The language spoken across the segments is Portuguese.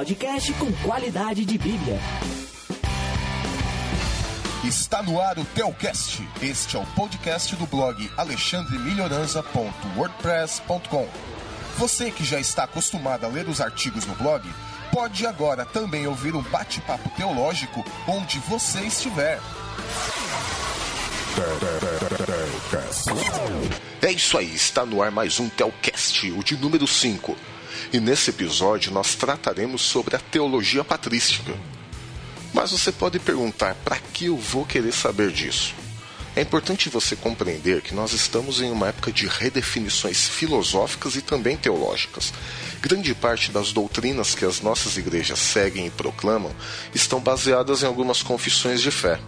podcast com qualidade de Bíblia. Está no ar o Telcast. Este é o podcast do blog alexandremilhoranza.wordpress.com. Você que já está acostumado a ler os artigos no blog, pode agora também ouvir um bate-papo teológico onde você estiver. É isso aí, está no ar mais um Telcast, o de número 5. E nesse episódio nós trataremos sobre a teologia patrística. Mas você pode perguntar: para que eu vou querer saber disso? É importante você compreender que nós estamos em uma época de redefinições filosóficas e também teológicas. Grande parte das doutrinas que as nossas igrejas seguem e proclamam estão baseadas em algumas confissões de fé.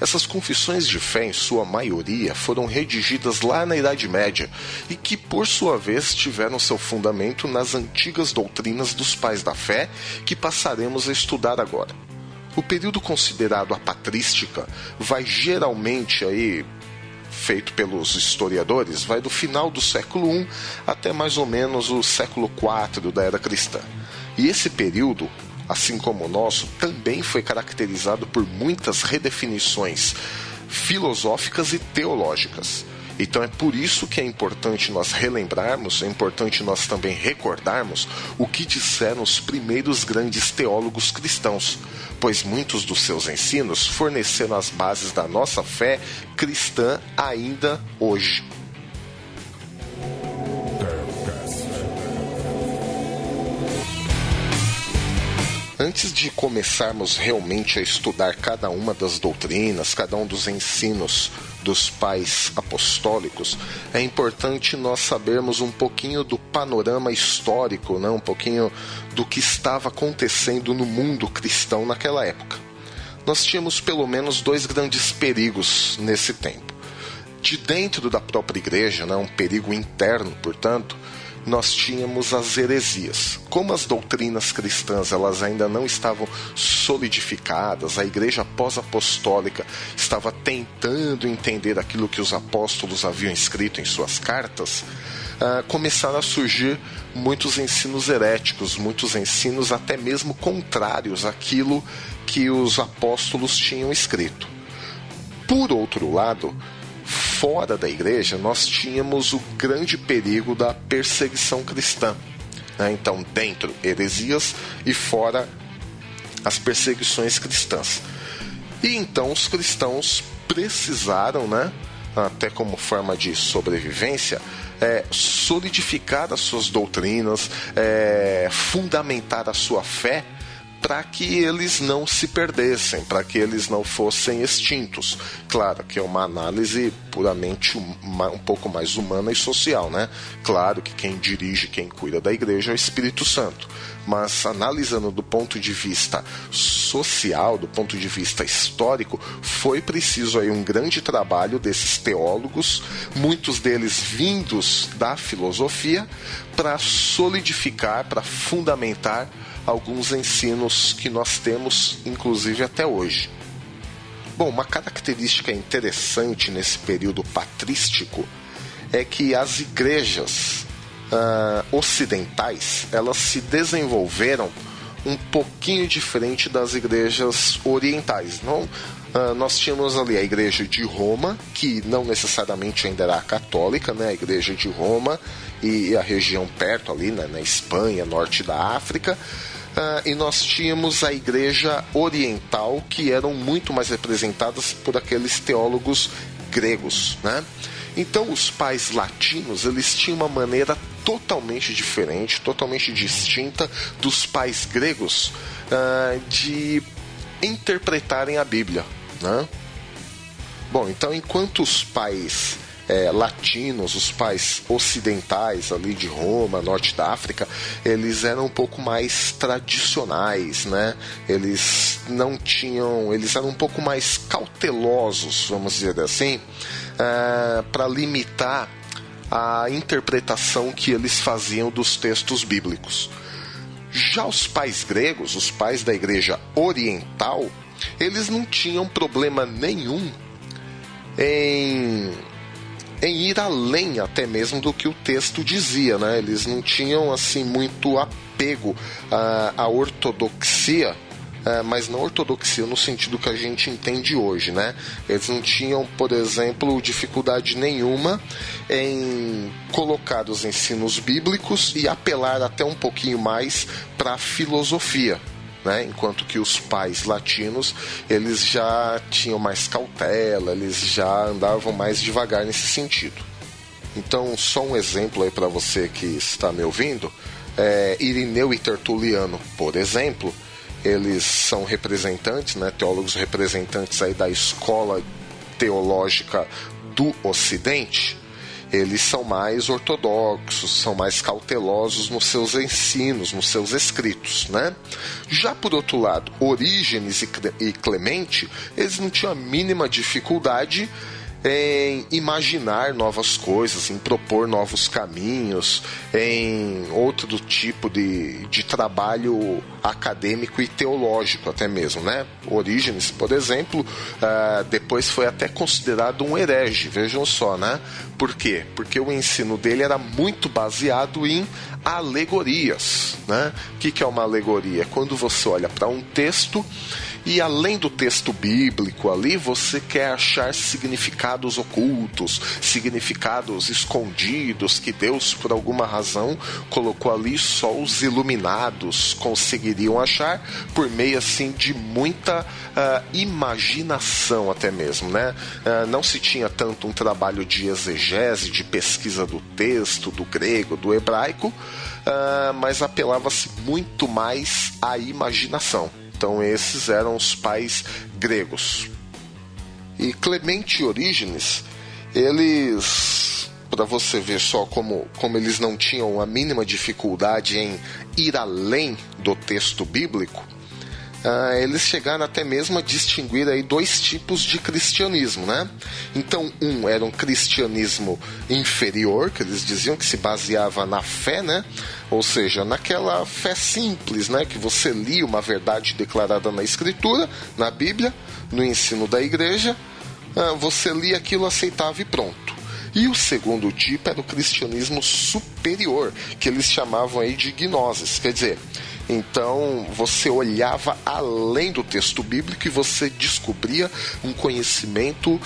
Essas confissões de fé, em sua maioria, foram redigidas lá na Idade Média e que, por sua vez, tiveram seu fundamento nas antigas doutrinas dos pais da fé que passaremos a estudar agora. O período considerado a patrística vai geralmente aí feito pelos historiadores vai do final do século I até mais ou menos o século IV da era cristã. E esse período, assim como o nosso, também foi caracterizado por muitas redefinições filosóficas e teológicas. Então é por isso que é importante nós relembrarmos, é importante nós também recordarmos o que disseram os primeiros grandes teólogos cristãos, pois muitos dos seus ensinos forneceram as bases da nossa fé cristã ainda hoje. Antes de começarmos realmente a estudar cada uma das doutrinas, cada um dos ensinos dos pais apostólicos, é importante nós sabermos um pouquinho do panorama histórico, né? um pouquinho do que estava acontecendo no mundo cristão naquela época. Nós tínhamos pelo menos dois grandes perigos nesse tempo. De dentro da própria igreja, né? um perigo interno, portanto, nós tínhamos as heresias. Como as doutrinas cristãs elas ainda não estavam solidificadas, a igreja pós-apostólica estava tentando entender aquilo que os apóstolos haviam escrito em suas cartas, uh, começaram a surgir muitos ensinos heréticos, muitos ensinos até mesmo contrários àquilo que os apóstolos tinham escrito. Por outro lado, fora da igreja, nós tínhamos o grande perigo da perseguição cristã. Né? Então, dentro, heresias e fora, as perseguições cristãs. E então os cristãos precisaram, né, até como forma de sobrevivência, é, solidificar as suas doutrinas, é, fundamentar a sua fé para que eles não se perdessem, para que eles não fossem extintos. Claro que é uma análise puramente uma, um pouco mais humana e social, né? Claro que quem dirige, quem cuida da igreja é o Espírito Santo. Mas analisando do ponto de vista social, do ponto de vista histórico, foi preciso aí um grande trabalho desses teólogos, muitos deles vindos da filosofia, para solidificar, para fundamentar alguns ensinos que nós temos, inclusive até hoje. Bom, uma característica interessante nesse período patrístico é que as igrejas uh, ocidentais elas se desenvolveram um pouquinho diferente das igrejas orientais. Não, uh, nós tínhamos ali a igreja de Roma, que não necessariamente ainda era católica, né? A igreja de Roma e a região perto ali, né? na Espanha, norte da África. Uh, e nós tínhamos a igreja oriental, que eram muito mais representadas por aqueles teólogos gregos, né? Então os pais latinos, eles tinham uma maneira totalmente diferente, totalmente distinta dos pais gregos uh, de interpretarem a Bíblia, né? Bom, então enquanto os pais é, latinos, os pais ocidentais ali de Roma, norte da África, eles eram um pouco mais tradicionais, né? Eles não tinham, eles eram um pouco mais cautelosos, vamos dizer assim, é, para limitar a interpretação que eles faziam dos textos bíblicos. Já os pais gregos, os pais da igreja oriental, eles não tinham problema nenhum em em ir além até mesmo do que o texto dizia, né? Eles não tinham assim muito apego à, à ortodoxia é, mas não ortodoxia no sentido que a gente entende hoje, né? Eles não tinham, por exemplo, dificuldade nenhuma em colocar os ensinos bíblicos e apelar até um pouquinho mais para a filosofia. Né? enquanto que os pais latinos eles já tinham mais cautela, eles já andavam mais devagar nesse sentido. Então, só um exemplo aí para você que está me ouvindo: é, Irineu e Tertuliano, por exemplo, eles são representantes, né, teólogos representantes aí da escola teológica do Ocidente, eles são mais ortodoxos, são mais cautelosos nos seus ensinos, nos seus escritos, né? Já por outro lado, Orígenes e Clemente, eles não tinham a mínima dificuldade em imaginar novas coisas, em propor novos caminhos, em outro tipo de, de trabalho acadêmico e teológico até mesmo, né? Orígenes, por exemplo, uh, depois foi até considerado um herege, vejam só, né? Por quê? Porque o ensino dele era muito baseado em alegorias, né? O que, que é uma alegoria? Quando você olha para um texto e além do texto bíblico ali, você quer achar significados ocultos, significados escondidos que Deus, por alguma razão, colocou ali só os iluminados conseguiriam achar por meio assim de muita uh, imaginação até mesmo, né? Uh, não se tinha tanto um trabalho de exegese, de pesquisa do texto, do grego, do hebraico, uh, mas apelava-se muito mais à imaginação. Então esses eram os pais gregos. E Clemente e Orígenes, eles, para você ver só como, como eles não tinham a mínima dificuldade em ir além do texto bíblico, Uh, eles chegaram até mesmo a distinguir aí dois tipos de cristianismo, né? Então, um era um cristianismo inferior, que eles diziam que se baseava na fé, né? Ou seja, naquela fé simples, né? Que você lia uma verdade declarada na Escritura, na Bíblia, no ensino da igreja, uh, você lia aquilo, aceitava e pronto. E o segundo tipo era o cristianismo superior, que eles chamavam aí de gnoses, quer dizer, então você olhava além do texto bíblico e você descobria um conhecimento uh,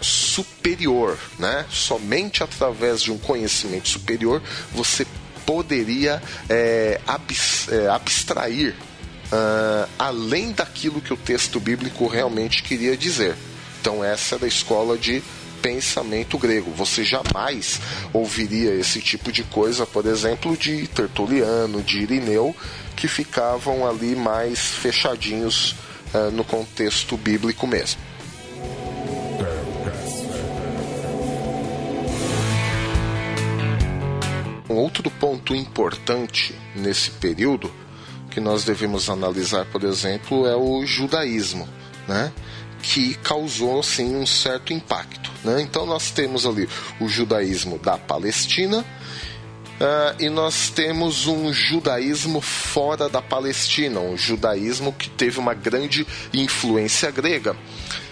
superior, né? Somente através de um conhecimento superior você poderia é, é, abstrair uh, além daquilo que o texto bíblico realmente queria dizer. Então essa é da escola de pensamento grego. Você jamais ouviria esse tipo de coisa, por exemplo, de Tertuliano, de Irineu, que ficavam ali mais fechadinhos uh, no contexto bíblico mesmo. Um outro ponto importante nesse período que nós devemos analisar, por exemplo, é o judaísmo, né? Que causou sim um certo impacto. Né? Então nós temos ali o judaísmo da Palestina Uh, e nós temos um judaísmo fora da Palestina, um judaísmo que teve uma grande influência grega,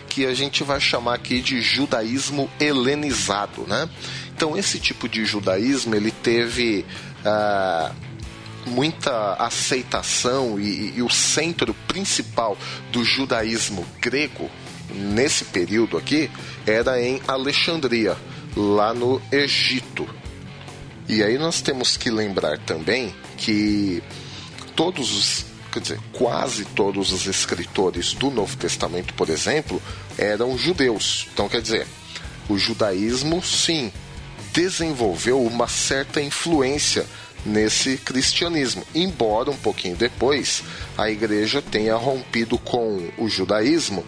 que a gente vai chamar aqui de judaísmo helenizado, né? Então esse tipo de judaísmo ele teve uh, muita aceitação e, e o centro principal do judaísmo grego nesse período aqui era em Alexandria, lá no Egito. E aí nós temos que lembrar também que todos os, quer dizer, quase todos os escritores do Novo Testamento, por exemplo, eram judeus. Então, quer dizer, o judaísmo, sim, desenvolveu uma certa influência nesse cristianismo, embora um pouquinho depois a igreja tenha rompido com o judaísmo,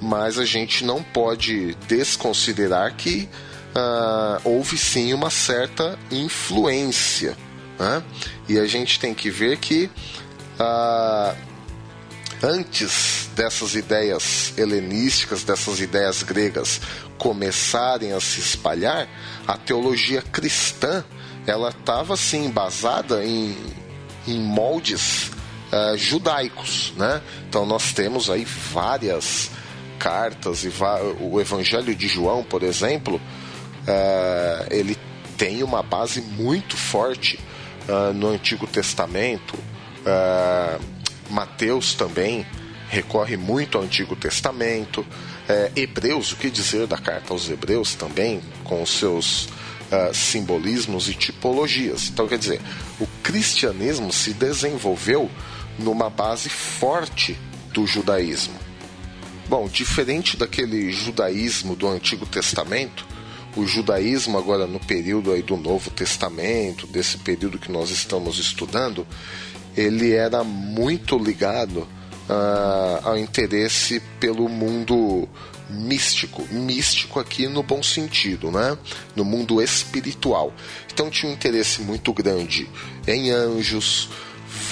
mas a gente não pode desconsiderar que uh, houve sim uma certa influência. Né? E a gente tem que ver que uh, antes dessas ideias helenísticas, dessas ideias gregas começarem a se espalhar, a teologia cristã ela estava assim embasada em, em moldes uh, judaicos, né? Então nós temos aí várias cartas e o Evangelho de João, por exemplo, uh, ele tem uma base muito forte uh, no Antigo Testamento. Mateus também recorre muito ao Antigo Testamento. Hebreus, o que dizer da carta aos Hebreus também, com os seus simbolismos e tipologias. Então, quer dizer, o cristianismo se desenvolveu numa base forte do judaísmo. Bom, diferente daquele judaísmo do Antigo Testamento, o judaísmo agora no período aí do Novo Testamento, desse período que nós estamos estudando, ele era muito ligado uh, ao interesse pelo mundo místico, místico aqui no bom sentido, né? No mundo espiritual. Então tinha um interesse muito grande em anjos.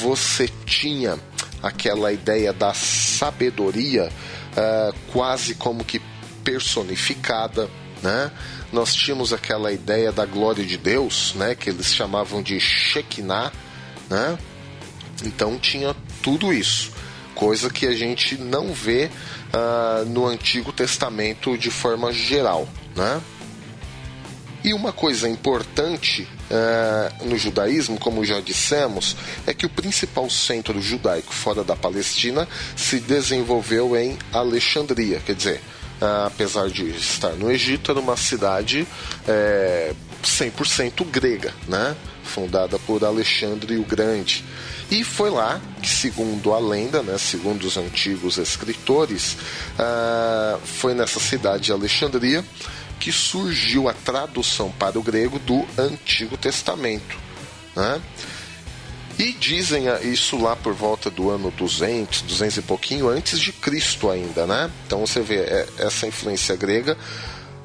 Você tinha aquela ideia da sabedoria uh, quase como que personificada, né? Nós tínhamos aquela ideia da glória de Deus, né? Que eles chamavam de Shekinah, né? Então tinha tudo isso, coisa que a gente não vê uh, no Antigo Testamento de forma geral, né? E uma coisa importante uh, no judaísmo, como já dissemos, é que o principal centro judaico fora da Palestina se desenvolveu em Alexandria, quer dizer, uh, apesar de estar no Egito, era uma cidade é, 100% grega, né? fundada por Alexandre o Grande. E foi lá que, segundo a lenda, né, segundo os antigos escritores, uh, foi nessa cidade de Alexandria que surgiu a tradução para o grego do Antigo Testamento. Né? E dizem isso lá por volta do ano 200, 200 e pouquinho antes de Cristo ainda, né? Então você vê é, essa influência grega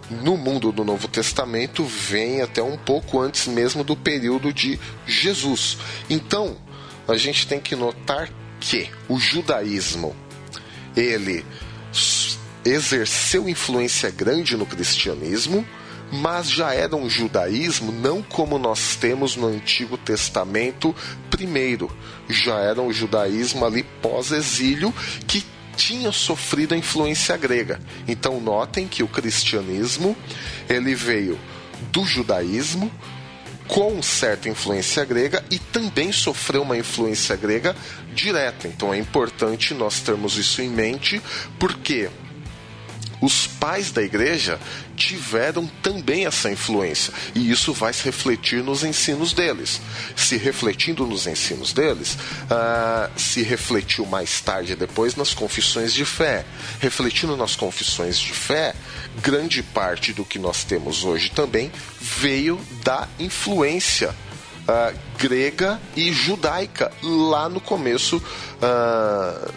no mundo do Novo Testamento vem até um pouco antes mesmo do período de Jesus. Então, a gente tem que notar que o judaísmo ele exerceu influência grande no cristianismo, mas já era um judaísmo não como nós temos no Antigo Testamento primeiro. Já era um judaísmo ali pós-exílio que tinha sofrido a influência grega. Então notem que o cristianismo ele veio do judaísmo com certa influência grega e também sofreu uma influência grega direta. Então é importante nós termos isso em mente, porque os pais da igreja tiveram também essa influência e isso vai se refletir nos ensinos deles. Se refletindo nos ensinos deles, uh, se refletiu mais tarde depois nas confissões de fé. Refletindo nas confissões de fé, grande parte do que nós temos hoje também veio da influência uh, grega e judaica lá no começo uh,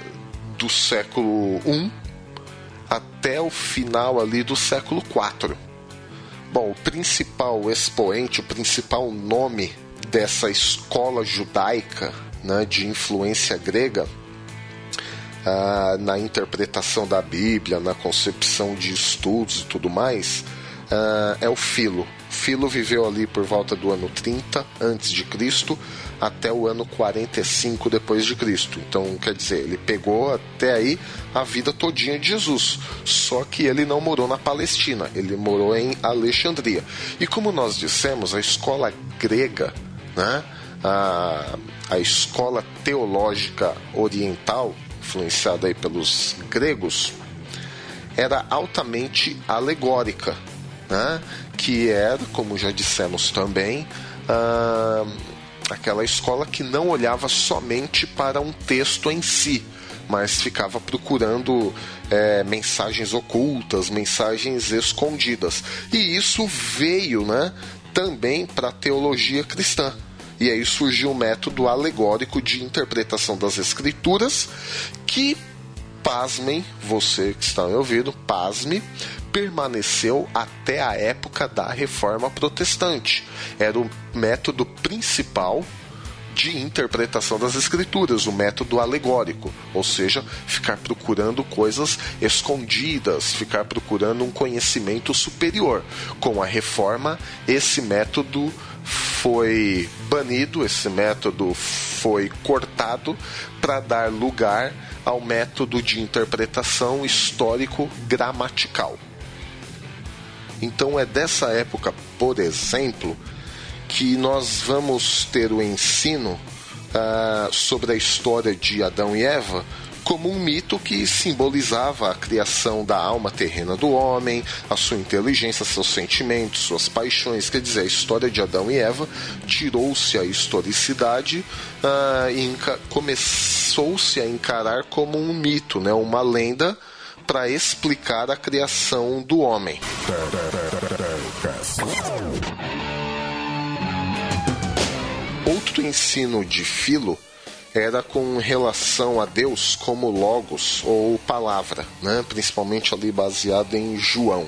do século I até o final ali do século IV. Bom, o principal expoente, o principal nome dessa escola judaica né, de influência grega ah, na interpretação da Bíblia, na concepção de estudos e tudo mais, ah, é o Filo. Filo viveu ali por volta do ano 30 antes de Cristo até o ano 45 depois de Cristo. Então, quer dizer, ele pegou até aí a vida todinha de Jesus. Só que ele não morou na Palestina, ele morou em Alexandria. E como nós dissemos, a escola grega, né? A, a escola teológica oriental, influenciada aí pelos gregos, era altamente alegórica, né? que era, como já dissemos também, uh, aquela escola que não olhava somente para um texto em si, mas ficava procurando é, mensagens ocultas, mensagens escondidas. E isso veio né, também para a teologia cristã. E aí surgiu o um método alegórico de interpretação das escrituras que, pasmem, você que está me ouvindo, pasme, permaneceu até a época da Reforma Protestante. Era o método principal de interpretação das escrituras, o método alegórico, ou seja, ficar procurando coisas escondidas, ficar procurando um conhecimento superior. Com a reforma, esse método foi banido, esse método foi cortado para dar lugar ao método de interpretação histórico-gramatical. Então é dessa época, por exemplo, que nós vamos ter o ensino uh, sobre a história de Adão e Eva como um mito que simbolizava a criação da alma terrena do homem, a sua inteligência, seus sentimentos, suas paixões. Quer dizer, a história de Adão e Eva tirou-se a historicidade uh, e começou-se a encarar como um mito, né, uma lenda para explicar a criação do homem. Outro ensino de Filo era com relação a Deus como Logos ou palavra, né? principalmente ali baseado em João.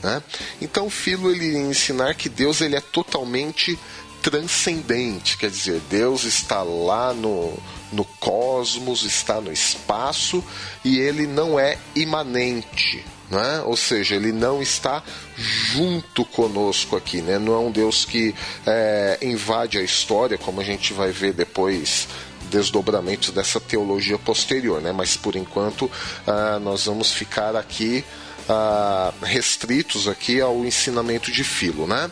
Né? Então, Filo ele ia ensinar que Deus ele é totalmente transcendente, quer dizer, Deus está lá no, no cosmos, está no espaço e ele não é imanente, né? ou seja, ele não está junto conosco aqui, né? não é um Deus que é, invade a história, como a gente vai ver depois desdobramentos dessa teologia posterior, né? mas por enquanto uh, nós vamos ficar aqui uh, restritos aqui ao ensinamento de Filo, né?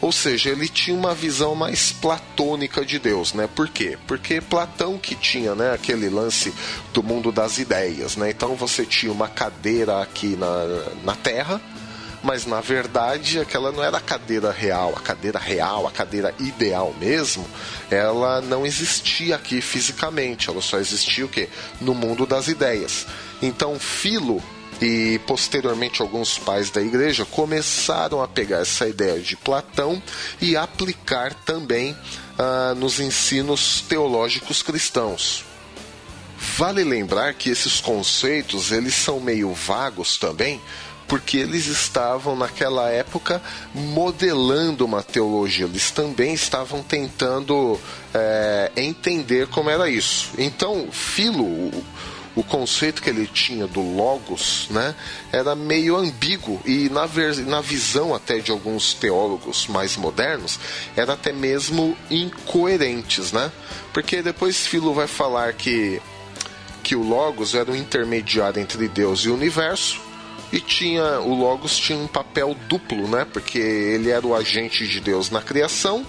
Ou seja, ele tinha uma visão mais platônica de Deus, né? Por quê? Porque Platão que tinha, né, aquele lance do mundo das ideias, né? Então você tinha uma cadeira aqui na, na Terra, mas na verdade aquela não era a cadeira real, a cadeira real, a cadeira ideal mesmo, ela não existia aqui fisicamente, ela só existia o quê? No mundo das ideias. Então, Filo e posteriormente alguns pais da igreja começaram a pegar essa ideia de Platão e aplicar também ah, nos ensinos teológicos cristãos. Vale lembrar que esses conceitos eles são meio vagos também, porque eles estavam naquela época modelando uma teologia, eles também estavam tentando é, entender como era isso. Então, Filo, o, conceito que ele tinha do logos, né, era meio ambíguo e na, na visão até de alguns teólogos mais modernos, era até mesmo incoerentes, né? Porque depois Filo vai falar que que o logos era um intermediário entre Deus e o universo e tinha o Logos tinha um papel duplo, né? Porque ele era o agente de Deus na criação,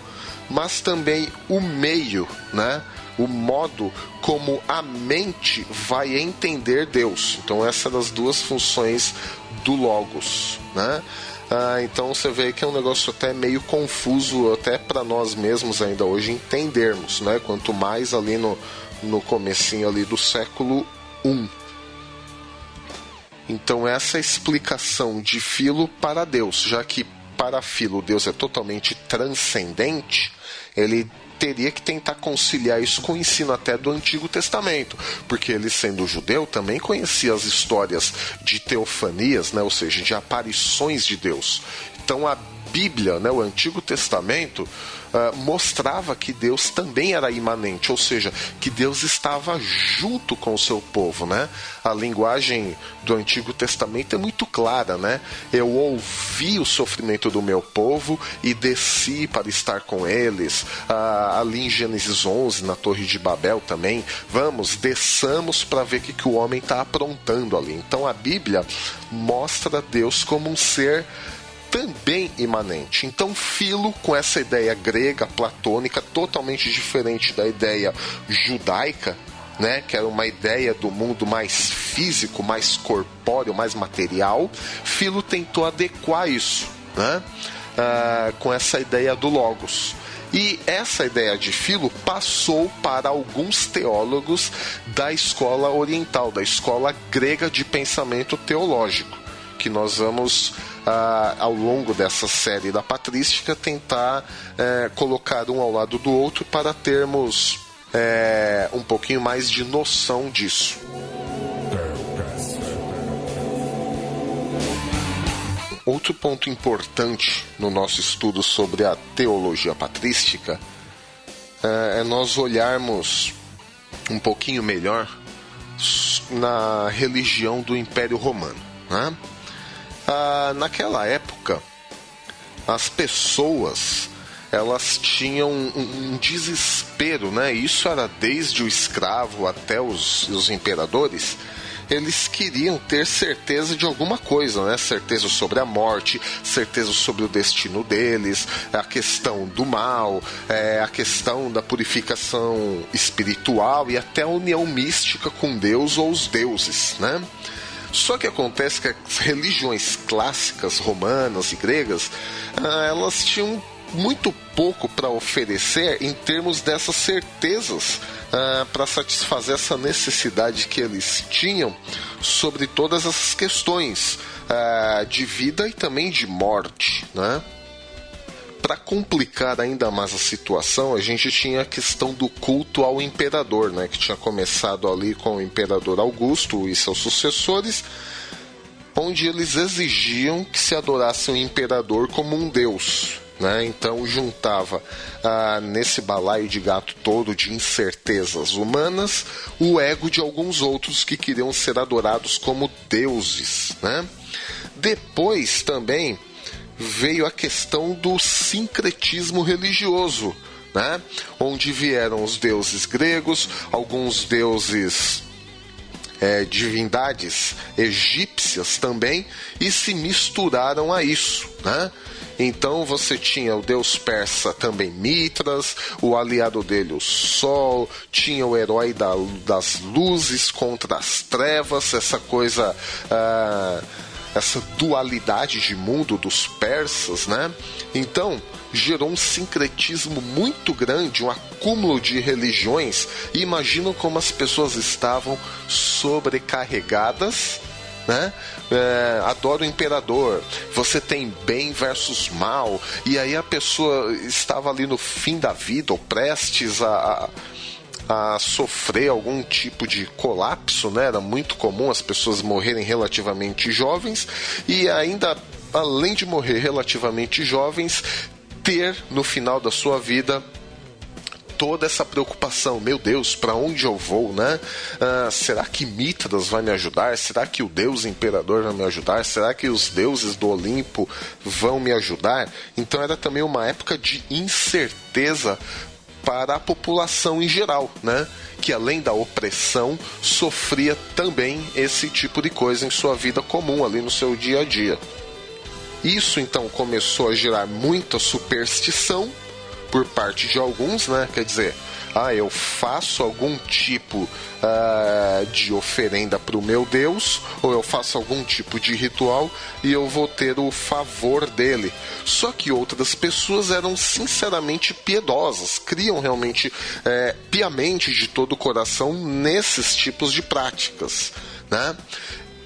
mas também o meio, né? O modo como a mente vai entender Deus. Então essa é das duas funções do Logos, né? Ah, então você vê que é um negócio até meio confuso até para nós mesmos ainda hoje entendermos, né? Quanto mais ali no no comecinho ali do século I. Então, essa explicação de Filo para Deus, já que para Filo Deus é totalmente transcendente, ele teria que tentar conciliar isso com o ensino até do Antigo Testamento, porque ele sendo judeu também conhecia as histórias de teofanias, né, ou seja, de aparições de Deus. Então a Bíblia, né, o Antigo Testamento, uh, mostrava que Deus também era imanente, ou seja, que Deus estava junto com o seu povo, né? A linguagem do Antigo Testamento é muito clara, né? Eu ouvi o sofrimento do meu povo e desci para estar com eles. Uh, ali em Gênesis 11, na Torre de Babel também, vamos, desçamos para ver o que, que o homem está aprontando ali. Então a Bíblia mostra Deus como um ser também imanente. Então, Filo, com essa ideia grega, platônica, totalmente diferente da ideia judaica, né, que era uma ideia do mundo mais físico, mais corpóreo, mais material, Filo tentou adequar isso né, uh, com essa ideia do Logos. E essa ideia de Filo passou para alguns teólogos da escola oriental, da escola grega de pensamento teológico, que nós vamos ah, ao longo dessa série da patrística, tentar é, colocar um ao lado do outro para termos é, um pouquinho mais de noção disso. Outro ponto importante no nosso estudo sobre a teologia patrística é, é nós olharmos um pouquinho melhor na religião do Império Romano. Né? Ah, naquela época as pessoas elas tinham um, um, desespero, né? Isso era desde o escravo até os, os imperadores eles queriam ter certeza de alguma coisa, né? Certeza sobre a morte, certeza sobre o destino deles, a questão do mal, é, a questão da purificação espiritual e até a união mística com Deus ou os deuses, né? Só que acontece que as religiões clássicas romanas e gregas, ah, elas tinham muito pouco para oferecer em termos dessas certezas uh, para satisfazer essa necessidade que eles tinham sobre todas essas questões uh, de vida e também de morte, né? Para complicar ainda mais a situação, a gente tinha a questão do culto ao imperador, né, que tinha começado ali com o imperador Augusto e seus sucessores, onde eles exigiam que se adorasse o imperador como um deus. Né? Então juntava ah, nesse balaio de gato todo de incertezas humanas o ego de alguns outros que queriam ser adorados como deuses. Né? Depois também veio a questão do sincretismo religioso, né? onde vieram os deuses gregos, alguns deuses é, divindades egípcias também e se misturaram a isso, né? Então você tinha o deus persa também Mitras, o aliado dele o Sol, tinha o herói da, das luzes contra as trevas, essa coisa. Uh, essa dualidade de mundo dos persas, né? Então, gerou um sincretismo muito grande, um acúmulo de religiões. E imaginam como as pessoas estavam sobrecarregadas né? É, adora o imperador, você tem bem versus mal, e aí a pessoa estava ali no fim da vida, ou prestes a, a sofrer algum tipo de colapso, né? Era muito comum as pessoas morrerem relativamente jovens, e ainda, além de morrer relativamente jovens, ter no final da sua vida toda essa preocupação. Meu Deus, para onde eu vou, né? Ah, será que Mitras vai me ajudar? Será que o Deus Imperador vai me ajudar? Será que os deuses do Olimpo vão me ajudar? Então era também uma época de incerteza para a população em geral, né? Que além da opressão sofria também esse tipo de coisa em sua vida comum ali no seu dia a dia. Isso então começou a gerar muita superstição por parte de alguns, né? Quer dizer, ah, eu faço algum tipo uh, de oferenda para o meu Deus, ou eu faço algum tipo de ritual e eu vou ter o favor dele. Só que outras pessoas eram sinceramente piedosas, criam realmente é, piamente de todo o coração nesses tipos de práticas, né?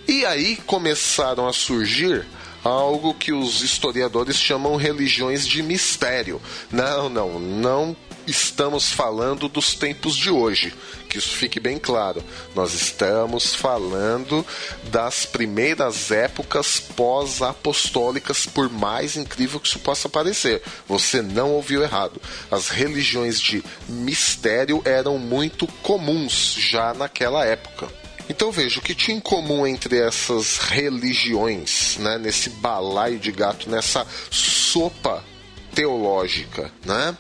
E aí começaram a surgir algo que os historiadores chamam religiões de mistério. Não, não, não estamos falando dos tempos de hoje, que isso fique bem claro. Nós estamos falando das primeiras épocas pós-apostólicas, por mais incrível que isso possa parecer. Você não ouviu errado. As religiões de mistério eram muito comuns já naquela época. Então veja, o que tinha em comum entre essas religiões, né, nesse balaio de gato, nessa sopa teológica, né?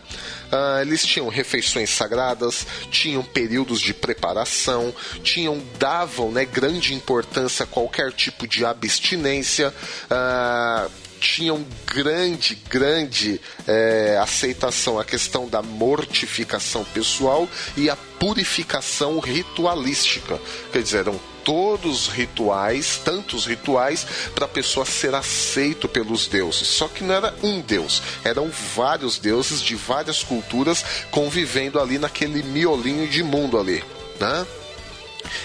Ah, eles tinham refeições sagradas, tinham períodos de preparação, tinham davam né, grande importância a qualquer tipo de abstinência. Ah, tinham grande, grande é, aceitação a questão da mortificação pessoal e a purificação ritualística. Quer dizer, eram todos rituais, tantos rituais, para a pessoa ser aceito pelos deuses. Só que não era um deus, eram vários deuses de várias culturas convivendo ali naquele miolinho de mundo ali, né?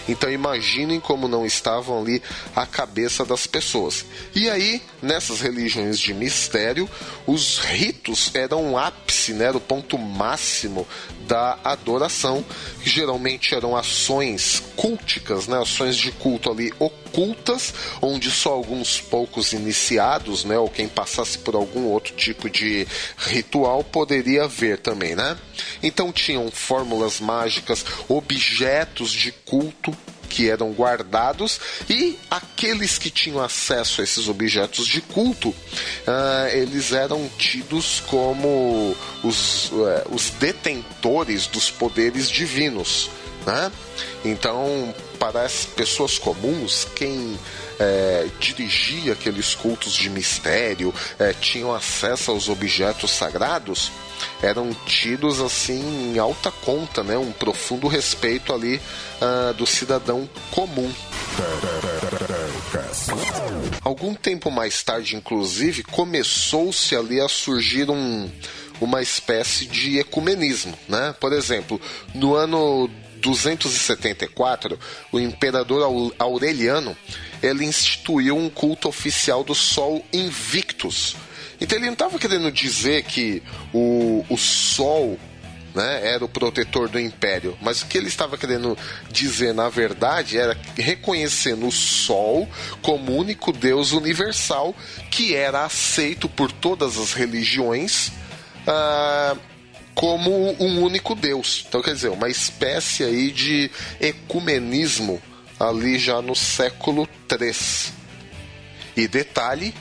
Então imaginem como não estavam ali a cabeça das pessoas. E aí, nessas religiões de mistério, os ritos eram o ápice, né, o ponto máximo da adoração, que geralmente eram ações culticas, né, ações de culto ali ocultas, onde só alguns poucos iniciados, né, ou quem passasse por algum outro tipo de ritual poderia ver também, né? Então tinham fórmulas mágicas, objetos de culto que eram guardados e aqueles que tinham acesso a esses objetos de culto, uh, eles eram tidos como os, uh, os detentores dos poderes divinos. Né? Então, para as pessoas comuns, quem é, dirigia aqueles cultos de mistério, é, tinham acesso aos objetos sagrados, eram tidos assim em alta conta, né? Um profundo respeito ali uh, do cidadão comum. Algum tempo mais tarde, inclusive, começou-se ali a surgir um, uma espécie de ecumenismo, né? Por exemplo, no ano 274, o imperador Aureliano ele instituiu um culto oficial do Sol Invictus. Então ele não estava querendo dizer que o, o Sol né, era o protetor do império. Mas o que ele estava querendo dizer, na verdade, era reconhecendo o Sol como único Deus universal que era aceito por todas as religiões. Uh, como um único Deus. Então, quer dizer, uma espécie aí de ecumenismo ali já no século III. E detalhe,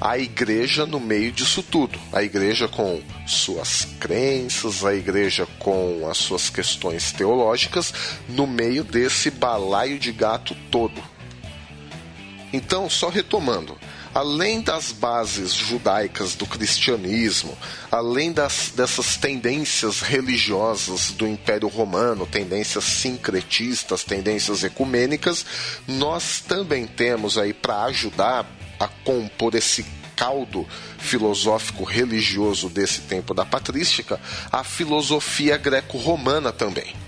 a igreja no meio disso tudo. A igreja com suas crenças, a igreja com as suas questões teológicas, no meio desse balaio de gato todo. Então, só retomando, além das bases judaicas do cristianismo, além das, dessas tendências religiosas do Império Romano, tendências sincretistas, tendências ecumênicas, nós também temos aí para ajudar a compor esse caldo filosófico religioso desse tempo da patrística, a filosofia greco-romana também.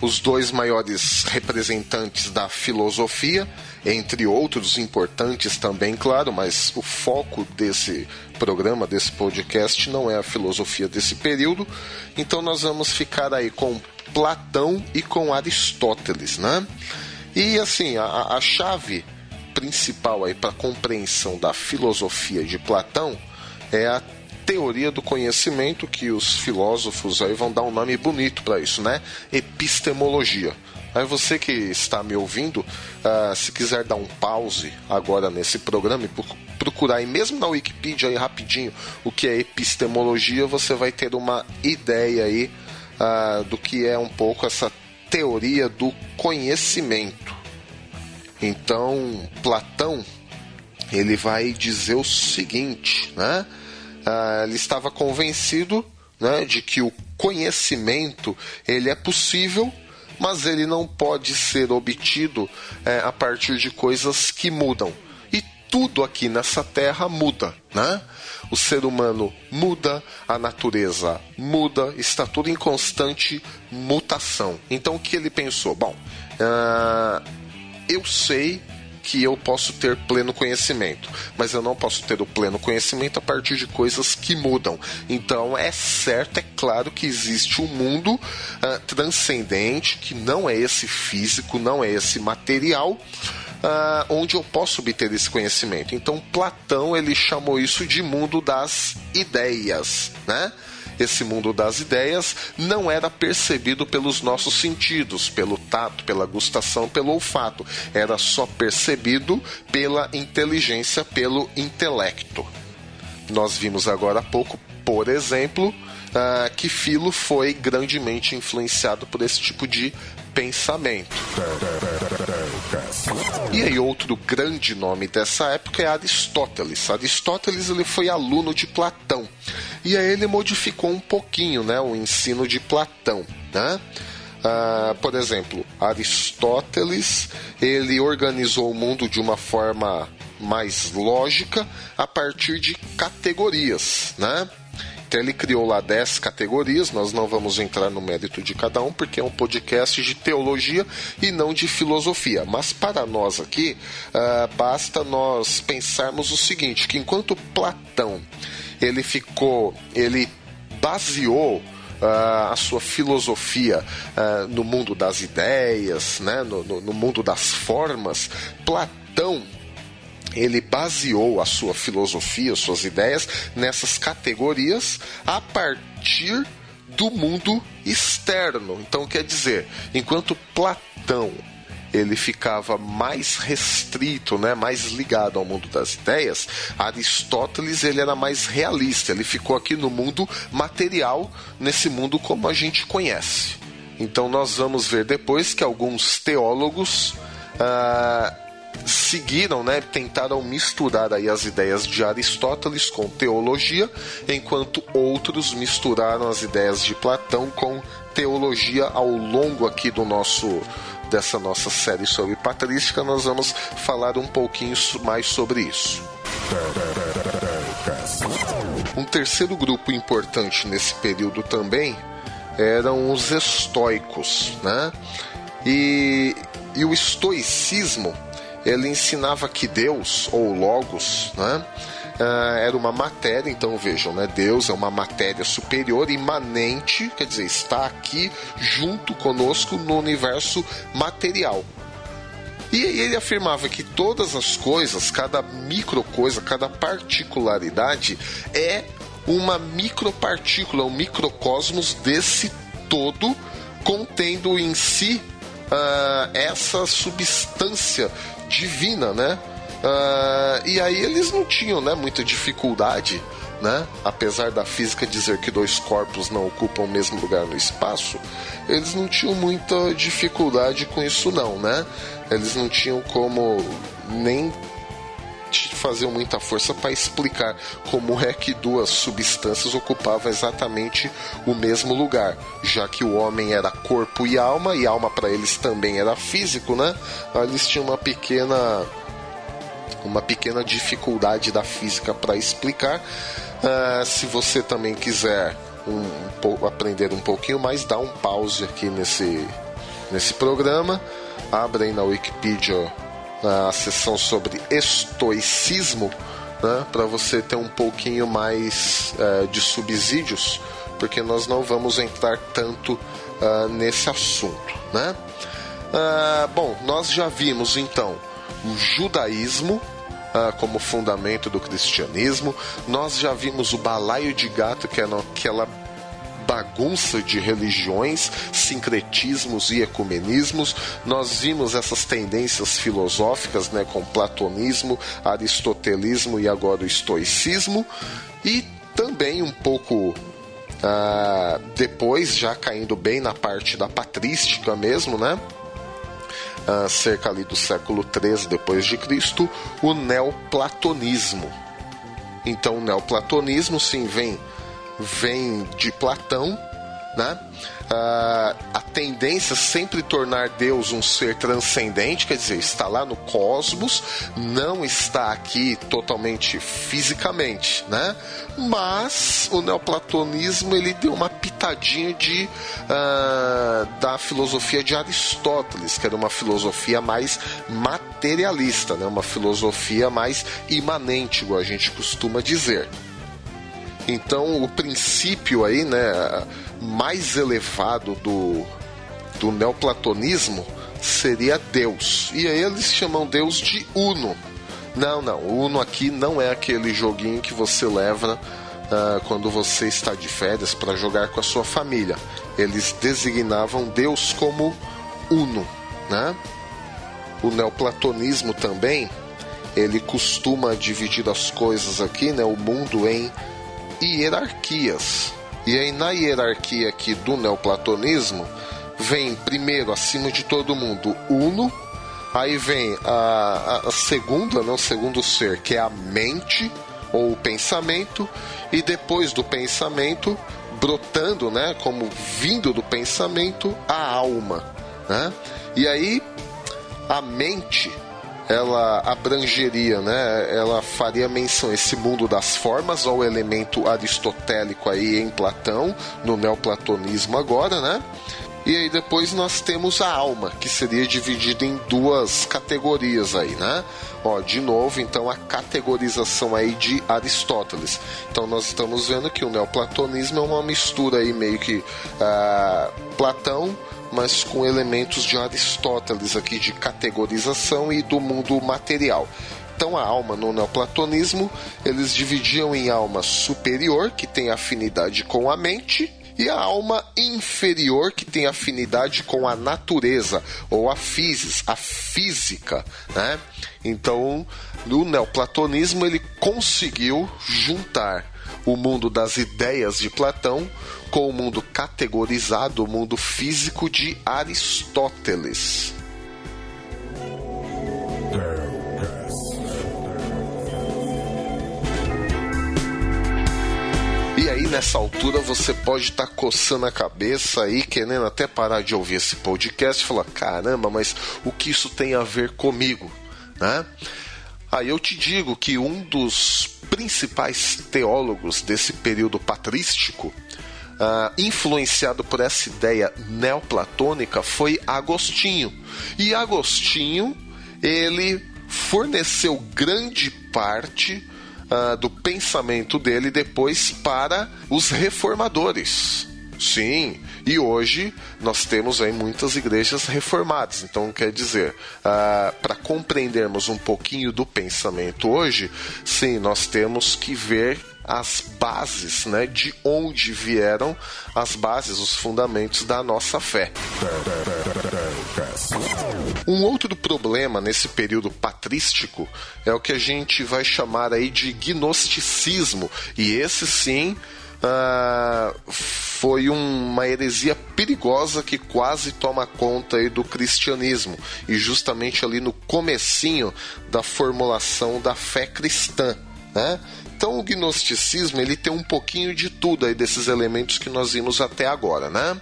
Os dois maiores representantes da filosofia, entre outros importantes também, claro, mas o foco desse programa, desse podcast, não é a filosofia desse período. Então nós vamos ficar aí com Platão e com Aristóteles, né? E assim, a, a chave principal aí para a compreensão da filosofia de Platão é a teoria do conhecimento que os filósofos aí vão dar um nome bonito para isso, né? Epistemologia. Aí você que está me ouvindo, uh, se quiser dar um pause agora nesse programa e procurar aí mesmo na Wikipedia aí rapidinho o que é epistemologia, você vai ter uma ideia aí uh, do que é um pouco essa teoria do conhecimento. Então, Platão ele vai dizer o seguinte, né? Ah, ele estava convencido né, de que o conhecimento ele é possível, mas ele não pode ser obtido é, a partir de coisas que mudam. E tudo aqui nessa terra muda, né? O ser humano muda, a natureza muda, está tudo em constante mutação. Então o que ele pensou? Bom, uh, eu sei que eu posso ter pleno conhecimento, mas eu não posso ter o pleno conhecimento a partir de coisas que mudam. Então é certo, é claro que existe um mundo uh, transcendente que não é esse físico, não é esse material. Uh, onde eu posso obter esse conhecimento. Então Platão ele chamou isso de mundo das ideias, né? Esse mundo das ideias não era percebido pelos nossos sentidos, pelo tato, pela gustação, pelo olfato. Era só percebido pela inteligência, pelo intelecto. Nós vimos agora há pouco, por exemplo, uh, que Filo foi grandemente influenciado por esse tipo de pensamento. E aí outro grande nome dessa época é Aristóteles. Aristóteles ele foi aluno de Platão. E aí ele modificou um pouquinho né, o ensino de Platão. Né? Uh, por exemplo, Aristóteles ele organizou o mundo de uma forma mais lógica a partir de categorias, né? Então ele criou lá 10 categorias, nós não vamos entrar no mérito de cada um, porque é um podcast de teologia e não de filosofia. Mas para nós aqui, uh, basta nós pensarmos o seguinte: que enquanto Platão ele ficou, ele baseou Uh, a sua filosofia uh, no mundo das ideias, né, no, no, no, mundo das formas, Platão ele baseou a sua filosofia, suas ideias nessas categorias a partir do mundo externo. Então quer dizer, enquanto Platão ele ficava mais restrito, né, mais ligado ao mundo das ideias, Aristóteles ele era mais realista, ele ficou aqui no mundo material, nesse mundo como a gente conhece. Então nós vamos ver depois que alguns teólogos ah, seguiram, né, tentaram misturar aí as ideias de Aristóteles com teologia, enquanto outros misturaram as ideias de Platão com teologia ao longo aqui do nosso dessa nossa série sobre patrística, nós vamos falar um pouquinho mais sobre isso. Um terceiro grupo importante nesse período também eram os estoicos, né? E, e o estoicismo ele ensinava que Deus ou Logos, né? Uh, era uma matéria, então vejam, né? Deus é uma matéria superior, imanente, quer dizer, está aqui junto conosco no universo material. E ele afirmava que todas as coisas, cada micro coisa, cada particularidade é uma micropartícula, um microcosmos desse todo, contendo em si uh, essa substância divina, né? Uh, e aí eles não tinham né, muita dificuldade, né? apesar da física dizer que dois corpos não ocupam o mesmo lugar no espaço, eles não tinham muita dificuldade com isso não, né? Eles não tinham como nem fazer muita força para explicar como é que duas substâncias ocupavam exatamente o mesmo lugar, já que o homem era corpo e alma, e alma para eles também era físico, né? Eles tinham uma pequena uma pequena dificuldade da física para explicar. Uh, se você também quiser um, um, aprender um pouquinho mais, dá um pause aqui nesse, nesse programa. Abra aí na Wikipedia a sessão sobre estoicismo, né, para você ter um pouquinho mais uh, de subsídios, porque nós não vamos entrar tanto uh, nesse assunto. Né? Uh, bom, nós já vimos então o judaísmo, como fundamento do cristianismo. Nós já vimos o balaio de gato, que é aquela bagunça de religiões, sincretismos e ecumenismos. Nós vimos essas tendências filosóficas, né, com platonismo, aristotelismo e agora o estoicismo, e também um pouco ah, depois, já caindo bem na parte da patrística mesmo, né? Ah, cerca ali do século III depois de Cristo, o neoplatonismo. Então, o neoplatonismo sim vem vem de Platão, né? Uh, a tendência é sempre tornar Deus um ser transcendente, quer dizer, está lá no cosmos, não está aqui totalmente fisicamente, né? Mas o neoplatonismo ele deu uma pitadinha de uh, da filosofia de Aristóteles, que era uma filosofia mais materialista, né? Uma filosofia mais imanente, igual a gente costuma dizer. Então, o princípio aí, né, mais elevado do, do neoplatonismo seria Deus. E aí eles chamam Deus de Uno. Não, não, Uno aqui não é aquele joguinho que você leva uh, quando você está de férias para jogar com a sua família. Eles designavam Deus como Uno, né? O neoplatonismo também, ele costuma dividir as coisas aqui, né, o mundo em hierarquias. E aí, na hierarquia aqui do neoplatonismo, vem primeiro, acima de todo mundo, Uno, aí vem a, a, segunda, não, né, segundo ser, que é a mente ou o pensamento, e depois do pensamento, brotando, né, como vindo do pensamento, a alma, né? E aí a mente ela abrangeria, né? Ela faria menção a esse mundo das formas, ao elemento aristotélico aí em Platão, no neoplatonismo agora, né? E aí depois nós temos a alma, que seria dividida em duas categorias aí, né? Ó, de novo, então a categorização aí de Aristóteles. Então nós estamos vendo que o neoplatonismo é uma mistura aí meio que uh, Platão mas com elementos de Aristóteles aqui de categorização e do mundo material. Então a alma no neoplatonismo eles dividiam em alma superior, que tem afinidade com a mente, e a alma inferior que tem afinidade com a natureza ou a physis, a física, né? Então, no neoplatonismo ele conseguiu juntar o mundo das ideias de Platão com o mundo categorizado, o mundo físico de Aristóteles. E aí, nessa altura, você pode estar tá coçando a cabeça aí, querendo até parar de ouvir esse podcast e falar: caramba, mas o que isso tem a ver comigo? Né? Aí eu te digo que um dos principais teólogos desse período patrístico, uh, influenciado por essa ideia neoplatônica, foi Agostinho. E Agostinho, ele forneceu grande parte uh, do pensamento dele depois para os reformadores. Sim, e hoje nós temos aí muitas igrejas reformadas. Então, quer dizer, uh, para compreendermos um pouquinho do pensamento hoje, sim, nós temos que ver as bases, né, de onde vieram as bases, os fundamentos da nossa fé. Um outro problema nesse período patrístico é o que a gente vai chamar aí de gnosticismo, e esse sim uh, foi uma heresia perigosa que quase toma conta aí do cristianismo e justamente ali no comecinho da formulação da fé cristã, né? Então o gnosticismo ele tem um pouquinho de tudo aí desses elementos que nós vimos até agora, né?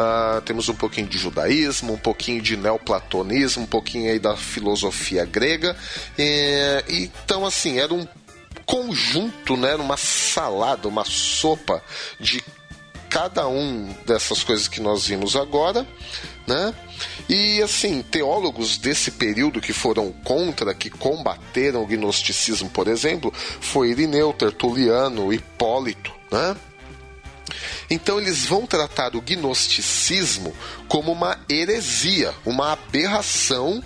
Uh, temos um pouquinho de judaísmo, um pouquinho de neoplatonismo, um pouquinho aí da filosofia grega. E, então, assim, era um conjunto, né, uma salada, uma sopa de cada um dessas coisas que nós vimos agora, né? E assim, teólogos desse período que foram contra, que combateram o gnosticismo, por exemplo, foi Irineu, Tertuliano, Hipólito, né? Então eles vão tratar o gnosticismo como uma heresia, uma aberração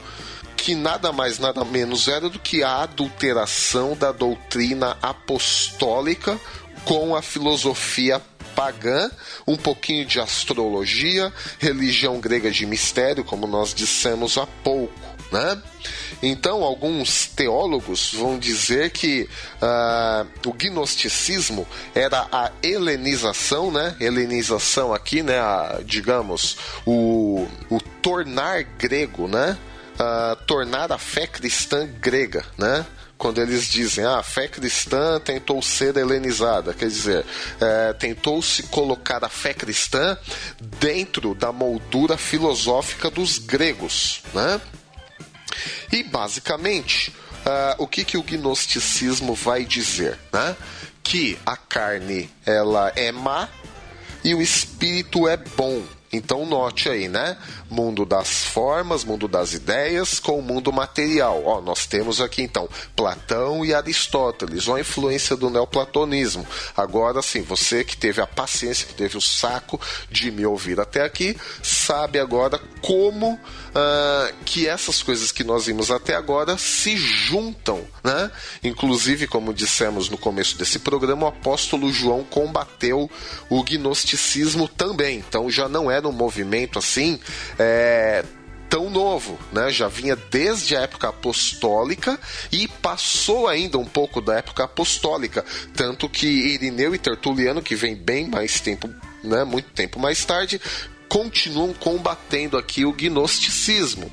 que nada mais nada menos era do que a adulteração da doutrina apostólica com a filosofia pagã, um pouquinho de astrologia, religião grega de mistério, como nós dissemos há pouco. Né? Então, alguns teólogos vão dizer que uh, o gnosticismo era a helenização, né? Helenização aqui, né? A, digamos, o, o tornar grego, né? Uh, tornar a fé cristã grega, né? quando eles dizem ah, a fé cristã tentou ser helenizada, quer dizer, é, tentou se colocar a fé cristã dentro da moldura filosófica dos gregos, né? E basicamente, uh, o que, que o gnosticismo vai dizer, né? Que a carne ela é má e o espírito é bom. Então note aí, né? Mundo das formas, mundo das ideias com o mundo material. Ó, nós temos aqui então Platão e Aristóteles, uma influência do neoplatonismo. Agora sim, você que teve a paciência, que teve o saco de me ouvir até aqui, sabe agora como uh, que essas coisas que nós vimos até agora se juntam, né? Inclusive, como dissemos no começo desse programa, o apóstolo João combateu o gnosticismo também. Então já não era um movimento assim é, tão novo, né? Já vinha desde a época apostólica e passou ainda um pouco da época apostólica, tanto que Irineu e Tertuliano, que vem bem mais tempo, né, muito tempo mais tarde, continuam combatendo aqui o gnosticismo.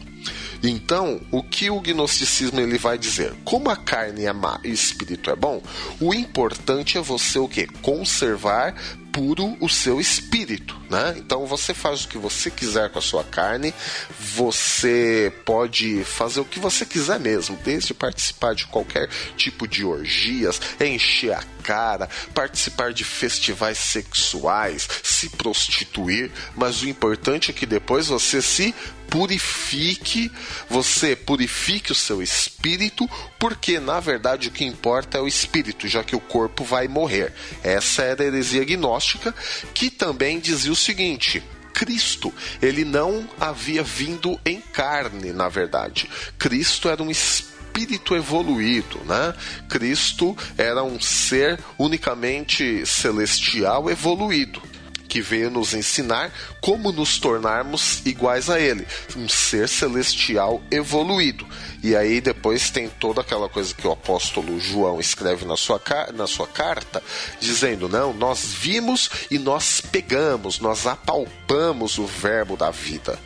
Então, o que o gnosticismo ele vai dizer? Como a carne é má e o espírito é bom, o importante é você o que? Conservar puro o seu espírito, né? Então você faz o que você quiser com a sua carne, você pode fazer o que você quiser mesmo, desde participar de qualquer tipo de orgias, encher a cara, participar de festivais sexuais, se prostituir, mas o importante é que depois você se purifique, você purifique o seu espírito, porque na verdade o que importa é o espírito, já que o corpo vai morrer. Essa era a heresia gnóstica, que também dizia o seguinte: Cristo, ele não havia vindo em carne, na verdade. Cristo era um espírito evoluído, né? Cristo era um ser unicamente celestial evoluído que veio nos ensinar como nos tornarmos iguais a ele, um ser celestial evoluído. E aí depois tem toda aquela coisa que o apóstolo João escreve na sua, na sua carta, dizendo: não, nós vimos e nós pegamos, nós apalpamos o verbo da vida.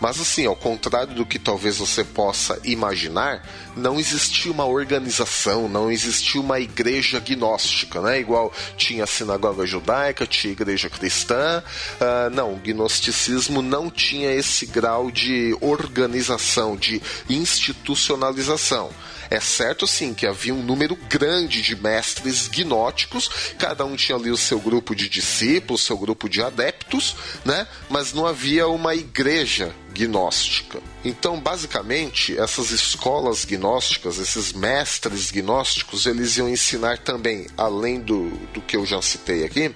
Mas assim, ao contrário do que talvez você possa imaginar, não existia uma organização, não existia uma igreja gnóstica, né? Igual tinha a sinagoga judaica, tinha a igreja cristã. Uh, não, o gnosticismo não tinha esse grau de organização, de institucionalização. É certo sim que havia um número grande de mestres gnóticos, cada um tinha ali o seu grupo de discípulos, seu grupo de adeptos, né? Mas não havia uma igreja gnóstica. Então, basicamente, essas escolas gnósticas, esses mestres gnósticos, eles iam ensinar também, além do, do que eu já citei aqui,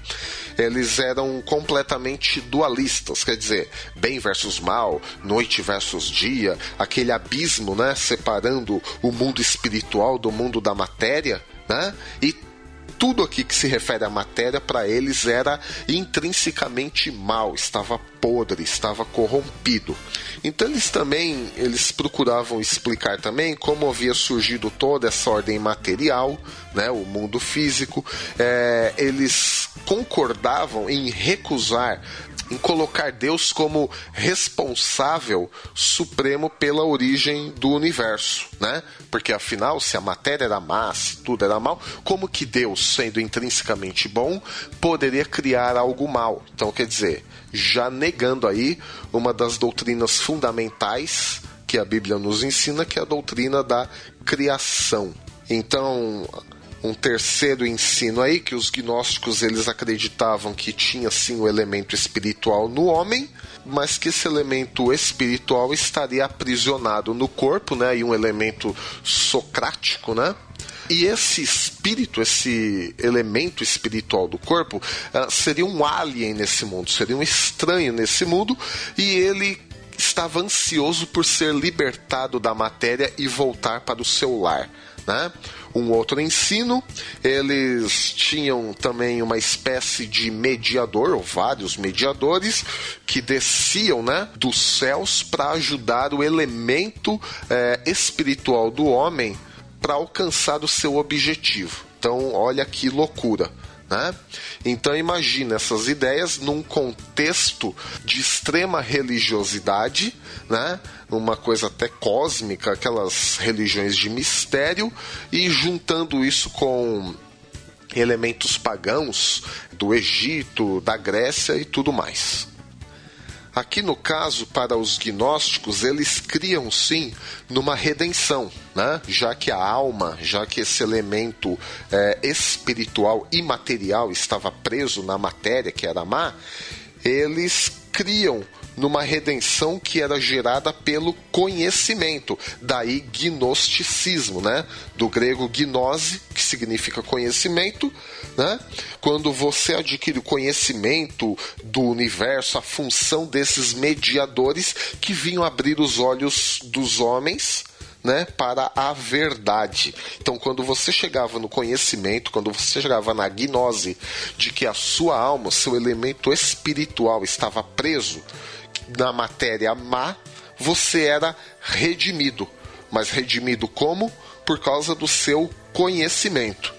eles eram completamente dualistas, quer dizer, bem versus mal, noite versus dia, aquele abismo, né, separando o mundo espiritual do mundo da matéria, né? E tudo aqui que se refere à matéria para eles era intrinsecamente mal, estava podre, estava corrompido. Então eles também eles procuravam explicar também como havia surgido toda essa ordem material, né, o mundo físico. É, eles concordavam em recusar em colocar Deus como responsável supremo pela origem do universo, né? Porque afinal, se a matéria era má, se tudo era mal, como que Deus, sendo intrinsecamente bom, poderia criar algo mal? Então, quer dizer, já negando aí uma das doutrinas fundamentais que a Bíblia nos ensina, que é a doutrina da criação. Então, um terceiro ensino aí que os gnósticos eles acreditavam que tinha sim o elemento espiritual no homem, mas que esse elemento espiritual estaria aprisionado no corpo, né? E um elemento socrático, né? E esse espírito, esse elemento espiritual do corpo, uh, seria um alien nesse mundo, seria um estranho nesse mundo, e ele estava ansioso por ser libertado da matéria e voltar para o seu lar. Né? Um outro ensino, eles tinham também uma espécie de mediador, ou vários mediadores, que desciam né, dos céus para ajudar o elemento é, espiritual do homem para alcançar o seu objetivo. Então, olha que loucura. Né? Então imagine essas ideias num contexto de extrema religiosidade, né? uma coisa até cósmica, aquelas religiões de mistério, e juntando isso com elementos pagãos do Egito, da Grécia e tudo mais. Aqui no caso, para os gnósticos, eles criam sim numa redenção, né? já que a alma, já que esse elemento é, espiritual e material estava preso na matéria, que era má, eles criam numa redenção que era gerada pelo conhecimento, daí gnosticismo, né? Do grego gnose, que significa conhecimento, né? Quando você adquire o conhecimento do universo, a função desses mediadores que vinham abrir os olhos dos homens, né, para a verdade. Então, quando você chegava no conhecimento, quando você chegava na gnose de que a sua alma, seu elemento espiritual estava preso na matéria má, você era redimido. Mas redimido como? Por causa do seu conhecimento.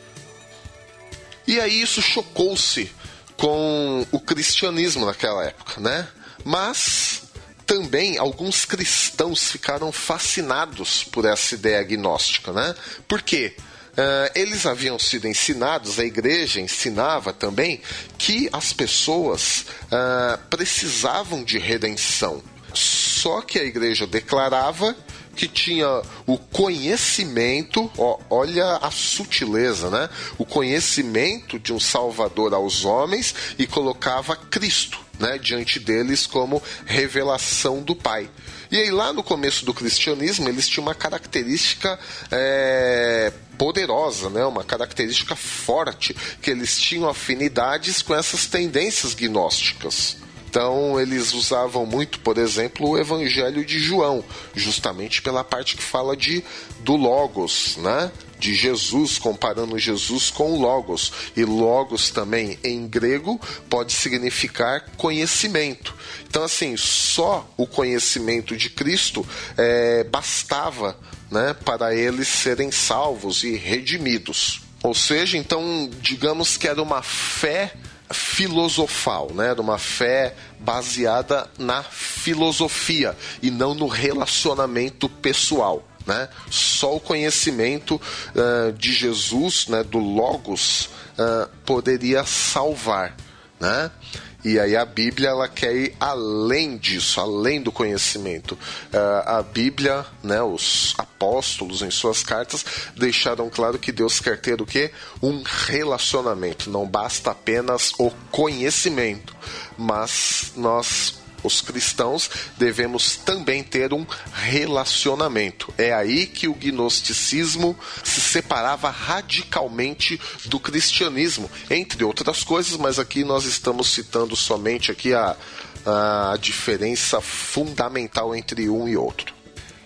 E aí isso chocou-se com o cristianismo naquela época, né? Mas também alguns cristãos ficaram fascinados por essa ideia agnóstica, né? Por quê? Uh, eles haviam sido ensinados, a igreja ensinava também que as pessoas uh, precisavam de redenção. Só que a igreja declarava que tinha o conhecimento, ó, olha a sutileza, né? O conhecimento de um Salvador aos homens e colocava Cristo, né, diante deles como revelação do Pai. E aí lá no começo do cristianismo eles tinham uma característica é, poderosa, né? uma característica forte, que eles tinham afinidades com essas tendências gnósticas. Então eles usavam muito, por exemplo, o Evangelho de João, justamente pela parte que fala de do logos, né? De Jesus, comparando Jesus com Logos. E Logos também em grego pode significar conhecimento. Então, assim, só o conhecimento de Cristo é, bastava né, para eles serem salvos e redimidos. Ou seja, então, digamos que era uma fé filosofal, né? Era uma fé baseada na filosofia e não no relacionamento pessoal. Né? Só o conhecimento uh, de Jesus, né, do Logos, uh, poderia salvar. Né? E aí a Bíblia ela quer ir além disso, além do conhecimento. Uh, a Bíblia, né, os apóstolos em suas cartas deixaram claro que Deus quer ter o quê? Um relacionamento. Não basta apenas o conhecimento, mas nós os cristãos devemos também ter um relacionamento. É aí que o gnosticismo se separava radicalmente do cristianismo, entre outras coisas, mas aqui nós estamos citando somente aqui a, a diferença fundamental entre um e outro.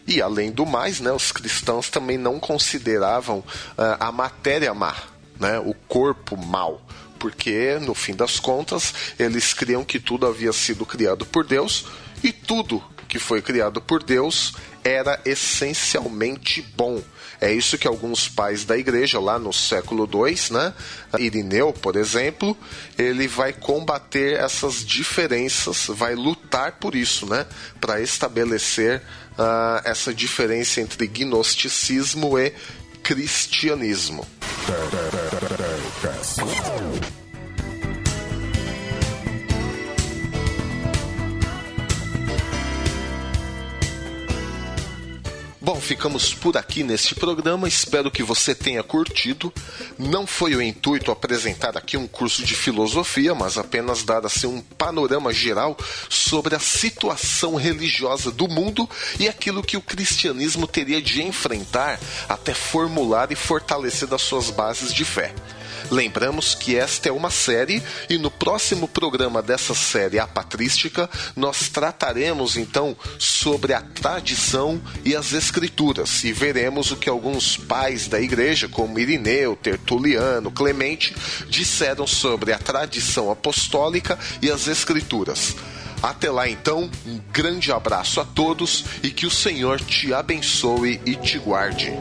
E além do mais, né, os cristãos também não consideravam uh, a matéria má, né, o corpo mal porque no fim das contas eles criam que tudo havia sido criado por Deus e tudo que foi criado por Deus era essencialmente bom. É isso que alguns pais da igreja lá no século II, né, Irineu, por exemplo, ele vai combater essas diferenças, vai lutar por isso, né, para estabelecer uh, essa diferença entre gnosticismo e cristianismo. Bom, ficamos por aqui neste programa. Espero que você tenha curtido. Não foi o intuito apresentar aqui um curso de filosofia, mas apenas dar assim um panorama geral sobre a situação religiosa do mundo e aquilo que o cristianismo teria de enfrentar até formular e fortalecer as suas bases de fé. Lembramos que esta é uma série e no próximo programa dessa série, a patrística, nós trataremos então sobre a tradição e as escrituras e veremos o que alguns pais da igreja, como Irineu, Tertuliano, Clemente, disseram sobre a tradição apostólica e as escrituras. Até lá então, um grande abraço a todos e que o Senhor te abençoe e te guarde.